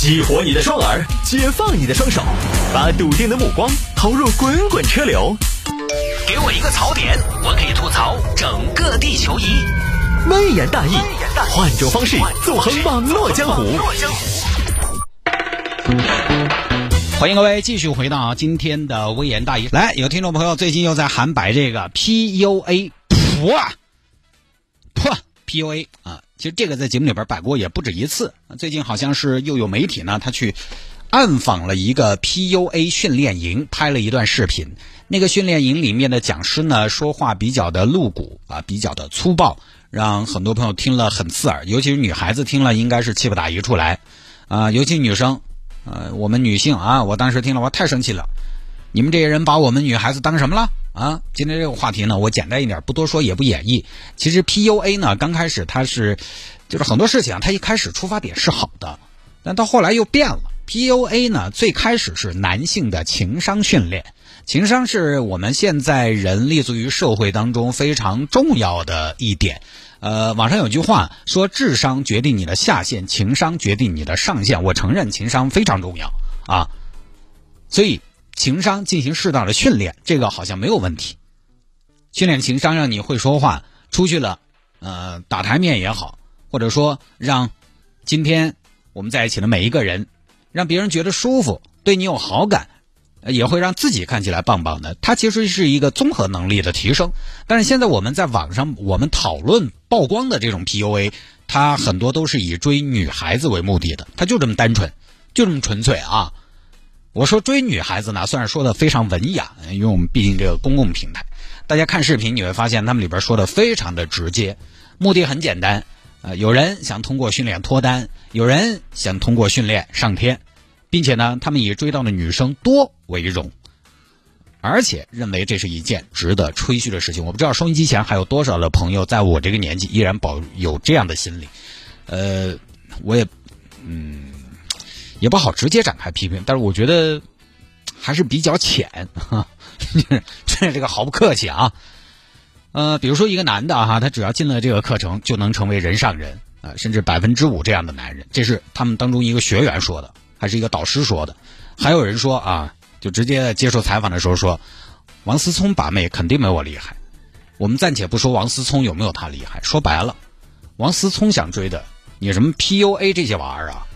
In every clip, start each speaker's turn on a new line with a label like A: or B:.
A: 激活你的双耳，解放你的双手，把笃定的目光投入滚滚车流。给我一个槽点，我可以吐槽整个地球仪。微言大义，换种方式纵横网络江湖。
B: 欢迎各位继续回到今天的微言大义。来，有听众朋友最近又在喊摆这个 PUA，噗啊，噗 PUA 啊。其实这个在节目里边摆过也不止一次。最近好像是又有媒体呢，他去暗访了一个 PUA 训练营，拍了一段视频。那个训练营里面的讲师呢，说话比较的露骨啊，比较的粗暴，让很多朋友听了很刺耳，尤其是女孩子听了应该是气不打一处来啊，尤其女生。呃，我们女性啊，我当时听了我太生气了。你们这些人把我们女孩子当什么了啊？今天这个话题呢，我简单一点，不多说也不演绎。其实 PUA 呢，刚开始它是，就是很多事情啊，它一开始出发点是好的，但到后来又变了。PUA 呢，最开始是男性的情商训练，情商是我们现在人立足于社会当中非常重要的一点。呃，网上有句话说，智商决定你的下限，情商决定你的上限。我承认情商非常重要啊，所以情商进行适当的训练，这个好像没有问题。训练情商，让你会说话，出去了，呃，打台面也好，或者说让今天我们在一起的每一个人，让别人觉得舒服，对你有好感。也会让自己看起来棒棒的，它其实是一个综合能力的提升。但是现在我们在网上我们讨论曝光的这种 PUA，它很多都是以追女孩子为目的的，它就这么单纯，就这么纯粹啊！我说追女孩子呢，算是说的非常文雅，因为我们毕竟这个公共平台，大家看视频你会发现他们里边说的非常的直接，目的很简单，呃，有人想通过训练脱单，有人想通过训练上天。并且呢，他们以追到的女生多为荣，而且认为这是一件值得吹嘘的事情。我不知道收音机前还有多少的朋友，在我这个年纪依然保有这样的心理。呃，我也嗯也不好直接展开批评，但是我觉得还是比较浅哈，这这个毫不客气啊。呃，比如说一个男的哈，他只要进了这个课程，就能成为人上人啊，甚至百分之五这样的男人，这是他们当中一个学员说的。还是一个导师说的，还有人说啊，就直接接受采访的时候说，王思聪把妹肯定没我厉害。我们暂且不说王思聪有没有他厉害，说白了，王思聪想追的，你什么 PUA 这些玩意儿啊，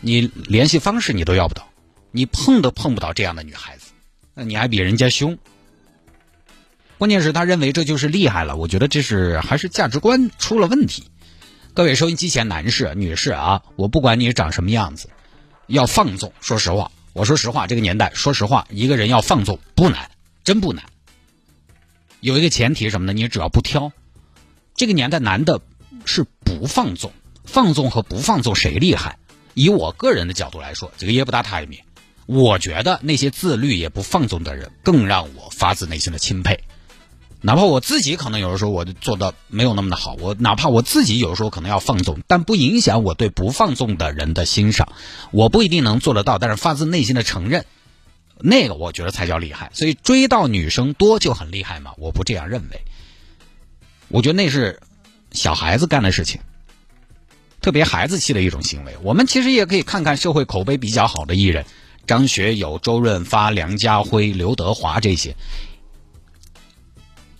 B: 你联系方式你都要不到，你碰都碰不到这样的女孩子，那你还比人家凶。关键是他认为这就是厉害了，我觉得这是还是价值观出了问题。各位收音机前男士、女士啊，我不管你长什么样子。要放纵，说实话，我说实话，这个年代，说实话，一个人要放纵不难，真不难。有一个前提什么呢？你只要不挑。这个年代男的是不放纵，放纵和不放纵谁厉害？以我个人的角度来说，这个也不大太面。我觉得那些自律也不放纵的人，更让我发自内心的钦佩。哪怕我自己可能有的时候我做的没有那么的好，我哪怕我自己有的时候可能要放纵，但不影响我对不放纵的人的欣赏。我不一定能做得到，但是发自内心的承认，那个我觉得才叫厉害。所以追到女生多就很厉害嘛？我不这样认为。我觉得那是小孩子干的事情，特别孩子气的一种行为。我们其实也可以看看社会口碑比较好的艺人，张学友、周润发、梁家辉、刘德华这些。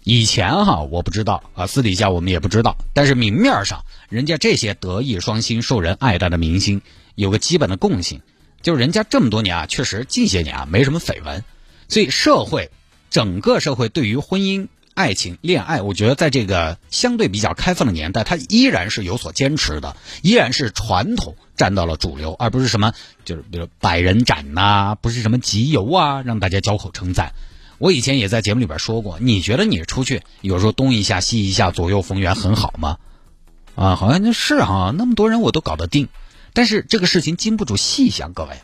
B: 以前哈我不知道啊，私底下我们也不知道，但是明面上，人家这些德艺双馨、受人爱戴的明星，有个基本的共性，就是人家这么多年啊，确实近些年啊没什么绯闻，所以社会整个社会对于婚姻、爱情、恋爱，我觉得在这个相对比较开放的年代，它依然是有所坚持的，依然是传统占到了主流，而不是什么就是比如百人斩呐，不是什么集邮啊，让大家交口称赞。我以前也在节目里边说过，你觉得你出去有时候东一下西一下左右逢源很好吗？啊，好像就是哈，那么多人我都搞得定，但是这个事情经不住细想，各位，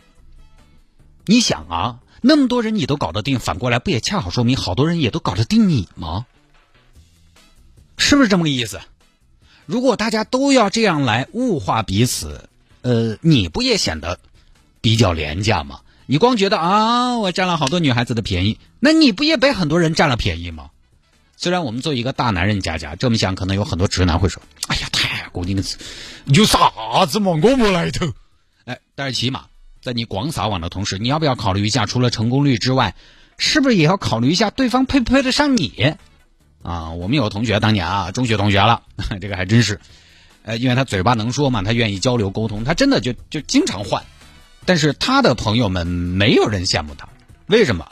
B: 你想啊，那么多人你都搞得定，反过来不也恰好说明好多人也都搞得定你吗？是不是这么个意思？如果大家都要这样来物化彼此，呃，你不也显得比较廉价吗？你光觉得啊，我占了好多女孩子的便宜，那你不也被很多人占了便宜吗？虽然我们做一个大男人家家这么想，可能有很多直男会说：“哎呀，太过你的，有啥子嘛？我不来头。”哎，但是起码在你广撒网的同时，你要不要考虑一下，除了成功率之外，是不是也要考虑一下对方配不配得上你？啊，我们有同学当年啊，中学同学了，这个还真是，呃，因为他嘴巴能说嘛，他愿意交流沟通，他真的就就经常换，但是他的朋友们没有人羡慕他，为什么？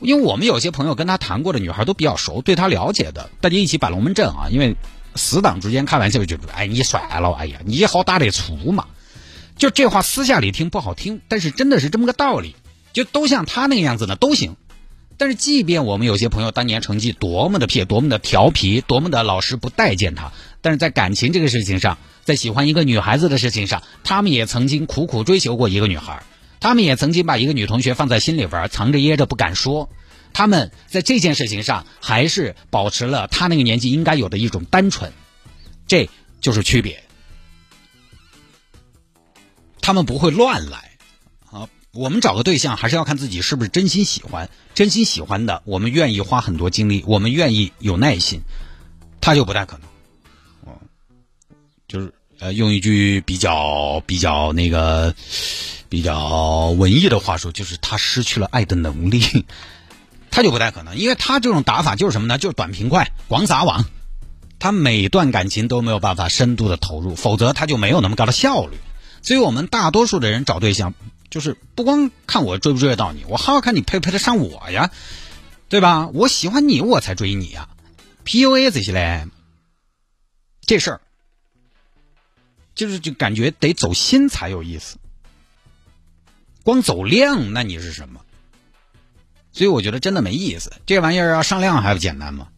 B: 因为我们有些朋友跟他谈过的女孩都比较熟，对他了解的，大家一起摆龙门阵啊，因为死党之间开玩笑就说，哎，你算了，哎呀，你好打得粗嘛，就这话私下里听不好听，但是真的是这么个道理，就都像他那个样子的都行。但是，即便我们有些朋友当年成绩多么的撇，多么的调皮，多么的老师不待见他，但是在感情这个事情上，在喜欢一个女孩子的事情上，他们也曾经苦苦追求过一个女孩，他们也曾经把一个女同学放在心里边，藏着掖着不敢说。他们在这件事情上，还是保持了他那个年纪应该有的一种单纯，这就是区别。他们不会乱来。啊我们找个对象还是要看自己是不是真心喜欢，真心喜欢的，我们愿意花很多精力，我们愿意有耐心，他就不太可能。哦，就是呃，用一句比较比较那个比较文艺的话说，就是他失去了爱的能力，他就不太可能，因为他这种打法就是什么呢？就是短平快，广撒网，他每段感情都没有办法深度的投入，否则他就没有那么高的效率。所以我们大多数的人找对象。就是不光看我追不追得到你，我还要看你配不配得上我呀，对吧？我喜欢你，我才追你呀。PUA 这些嘞，这事儿就是就感觉得走心才有意思，光走量那你是什么？所以我觉得真的没意思。这玩意儿要上量还不简单吗？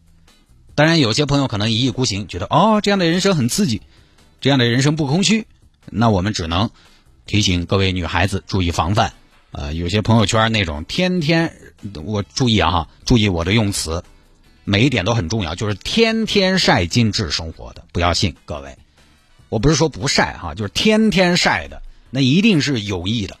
B: 当然，有些朋友可能一意孤行，觉得哦这样的人生很刺激，这样的人生不空虚，那我们只能。提醒各位女孩子注意防范，呃，有些朋友圈那种天天，我注意啊，注意我的用词，每一点都很重要，就是天天晒精致生活的，不要信各位。我不是说不晒哈，就是天天晒的，那一定是有意的。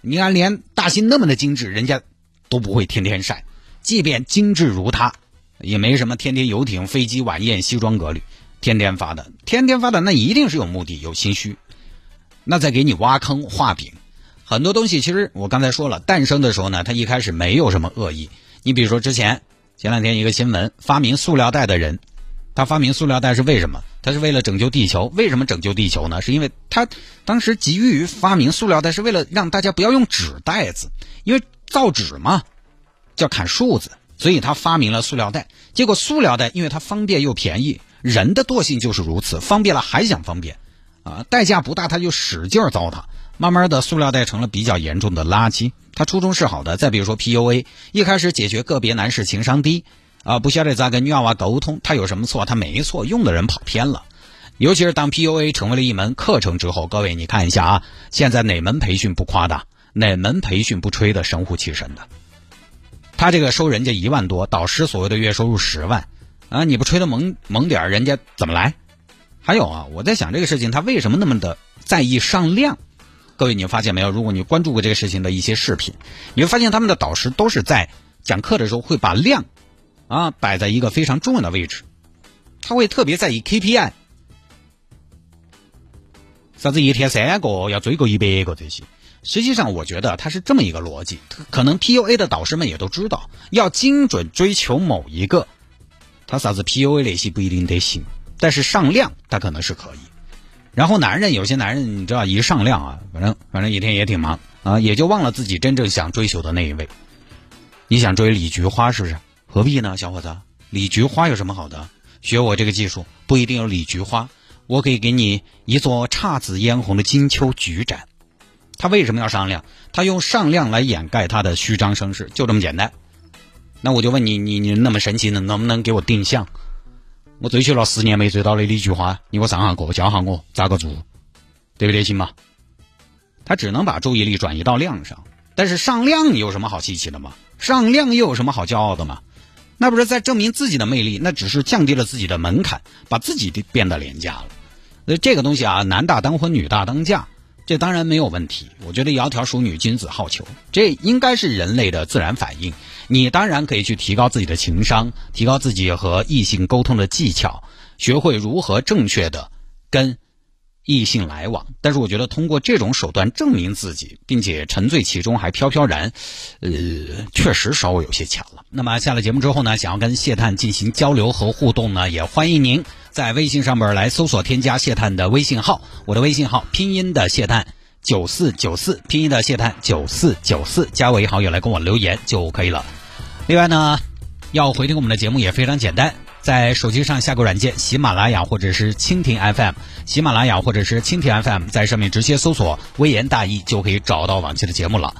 B: 你看，连大新那么的精致，人家都不会天天晒，即便精致如他，也没什么天天游艇、飞机、晚宴、西装革履，天天发的，天天发的，那一定是有目的、有心虚。那在给你挖坑画饼，很多东西其实我刚才说了，诞生的时候呢，它一开始没有什么恶意。你比如说之前前两天一个新闻，发明塑料袋的人，他发明塑料袋是为什么？他是为了拯救地球。为什么拯救地球呢？是因为他当时急于发明塑料袋，是为了让大家不要用纸袋子，因为造纸嘛，叫砍树子，所以他发明了塑料袋。结果塑料袋因为它方便又便宜，人的惰性就是如此，方便了还想方便。啊，代价不大，他就使劲糟蹋，慢慢的，塑料袋成了比较严重的垃圾。他初衷是好的，再比如说 PUA，一开始解决个别男士情商低，啊，不晓得咋跟女娃娃沟通，他有什么错？他没错，用的人跑偏了。尤其是当 PUA 成为了一门课程之后，各位你看一下啊，现在哪门培训不夸大，哪门培训不吹的神乎其神的？他这个收人家一万多，导师所谓的月收入十万，啊，你不吹的猛猛点人家怎么来？还有啊，我在想这个事情，他为什么那么的在意上量？各位，你发现没有？如果你关注过这个事情的一些视频，你会发现他们的导师都是在讲课的时候会把量啊摆在一个非常重要的位置，他会特别在意 KPI，啥子一天三个要追够一百个这些。实际上，我觉得他是这么一个逻辑，可能 PUA 的导师们也都知道，要精准追求某一个，他啥子 PUA 那些不一定得行。但是上量他可能是可以，然后男人有些男人你知道一上量啊，反正反正一天也挺忙啊，也就忘了自己真正想追求的那一位。你想追李菊花是不是？何必呢，小伙子？李菊花有什么好的？学我这个技术不一定有李菊花，我可以给你一座姹紫嫣红的金秋菊展。他为什么要上量？他用上量来掩盖他的虚张声势，就这么简单。那我就问你，你你那么神奇，能能不能给我定向？我追求了十年没追到的李菊花，你给我上下课教下我咋个做，对不对？行吗？他只能把注意力转移到量上，但是上量你有什么好稀奇的吗？上量又有什么好骄傲的吗？那不是在证明自己的魅力？那只是降低了自己的门槛，把自己变得廉价了。那这个东西啊，男大当婚，女大当嫁。这当然没有问题，我觉得窈窕淑女，君子好逑，这应该是人类的自然反应。你当然可以去提高自己的情商，提高自己和异性沟通的技巧，学会如何正确的跟异性来往，但是我觉得通过这种手段证明自己，并且沉醉其中还飘飘然，呃，确实稍微有些强了。那么下了节目之后呢，想要跟谢探进行交流和互动呢，也欢迎您在微信上面来搜索添加谢探的微信号，我的微信号拼音的谢探九四九四，拼音的谢探九四九四，加为好友来跟我留言就可以了。另外呢，要回听我们的节目也非常简单。在手机上下个软件，喜马拉雅或者是蜻蜓 FM，喜马拉雅或者是蜻蜓 FM，在上面直接搜索“微言大义”就可以找到往期的节目了。